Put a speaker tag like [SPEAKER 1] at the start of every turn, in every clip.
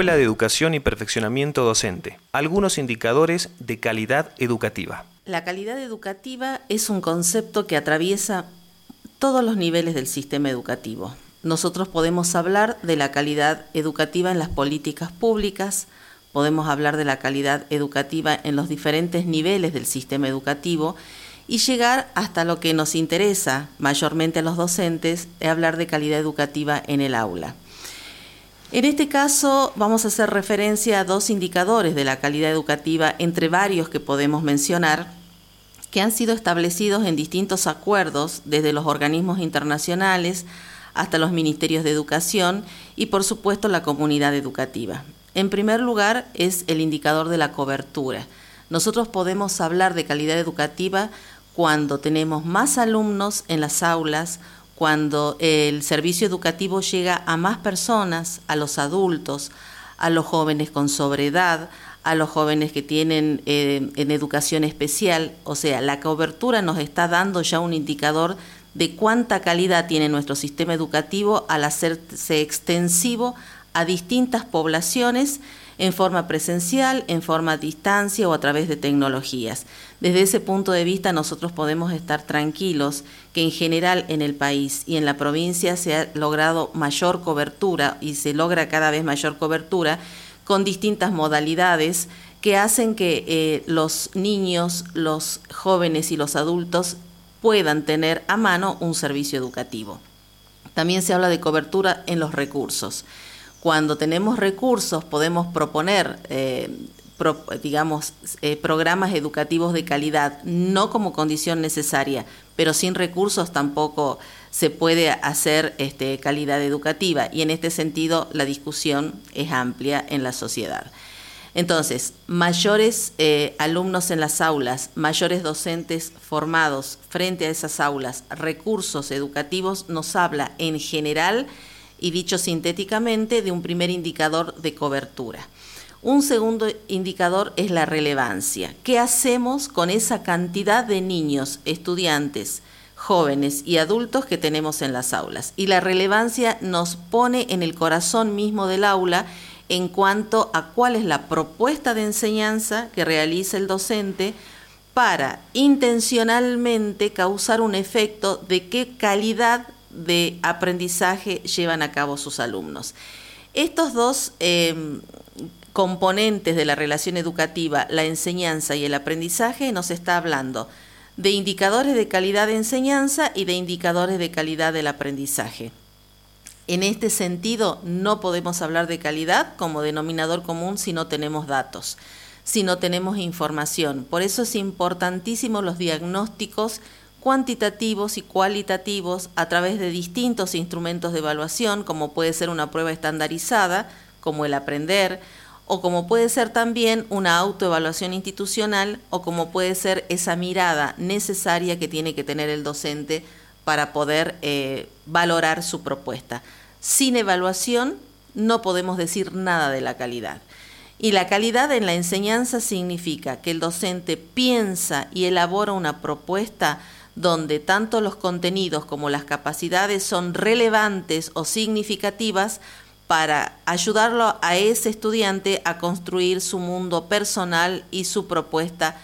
[SPEAKER 1] Escuela de Educación y Perfeccionamiento Docente. Algunos indicadores de calidad educativa.
[SPEAKER 2] La calidad educativa es un concepto que atraviesa todos los niveles del sistema educativo. Nosotros podemos hablar de la calidad educativa en las políticas públicas, podemos hablar de la calidad educativa en los diferentes niveles del sistema educativo y llegar hasta lo que nos interesa mayormente a los docentes, hablar de calidad educativa en el aula. En este caso vamos a hacer referencia a dos indicadores de la calidad educativa entre varios que podemos mencionar que han sido establecidos en distintos acuerdos desde los organismos internacionales hasta los ministerios de educación y por supuesto la comunidad educativa. En primer lugar es el indicador de la cobertura. Nosotros podemos hablar de calidad educativa cuando tenemos más alumnos en las aulas, cuando el servicio educativo llega a más personas, a los adultos, a los jóvenes con sobredad, a los jóvenes que tienen eh, en educación especial. O sea, la cobertura nos está dando ya un indicador de cuánta calidad tiene nuestro sistema educativo al hacerse extensivo a distintas poblaciones en forma presencial, en forma a distancia o a través de tecnologías. Desde ese punto de vista nosotros podemos estar tranquilos que en general en el país y en la provincia se ha logrado mayor cobertura y se logra cada vez mayor cobertura con distintas modalidades que hacen que eh, los niños, los jóvenes y los adultos puedan tener a mano un servicio educativo. También se habla de cobertura en los recursos. Cuando tenemos recursos podemos proponer, eh, digamos, eh, programas educativos de calidad, no como condición necesaria, pero sin recursos tampoco se puede hacer este, calidad educativa y en este sentido la discusión es amplia en la sociedad. Entonces, mayores eh, alumnos en las aulas, mayores docentes formados frente a esas aulas, recursos educativos, nos habla en general y dicho sintéticamente de un primer indicador de cobertura. Un segundo indicador es la relevancia. ¿Qué hacemos con esa cantidad de niños, estudiantes, jóvenes y adultos que tenemos en las aulas? Y la relevancia nos pone en el corazón mismo del aula en cuanto a cuál es la propuesta de enseñanza que realiza el docente para intencionalmente causar un efecto de qué calidad de aprendizaje llevan a cabo sus alumnos. Estos dos em, componentes de la relación educativa, la enseñanza y el aprendizaje, nos está hablando de indicadores de calidad de enseñanza y de indicadores de calidad del aprendizaje. En este sentido, no podemos hablar de calidad como denominador común si no tenemos datos, si no tenemos información. Por eso es importantísimo los diagnósticos cuantitativos y cualitativos a través de distintos instrumentos de evaluación, como puede ser una prueba estandarizada, como el aprender, o como puede ser también una autoevaluación institucional, o como puede ser esa mirada necesaria que tiene que tener el docente para poder eh, valorar su propuesta. Sin evaluación no podemos decir nada de la calidad. Y la calidad en la enseñanza significa que el docente piensa y elabora una propuesta donde tanto los contenidos como las capacidades son relevantes o significativas para ayudarlo a ese estudiante a construir su mundo personal y su propuesta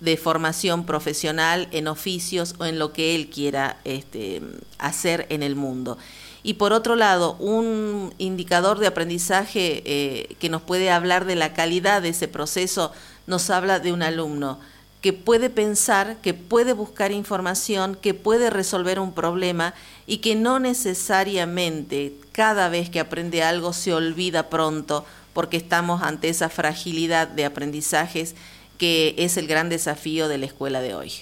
[SPEAKER 2] de formación profesional en oficios o en lo que él quiera este, hacer en el mundo. Y por otro lado, un indicador de aprendizaje eh, que nos puede hablar de la calidad de ese proceso nos habla de un alumno que puede pensar, que puede buscar información, que puede resolver un problema y que no necesariamente cada vez que aprende algo se olvida pronto porque estamos ante esa fragilidad de aprendizajes que es el gran desafío de la escuela de hoy.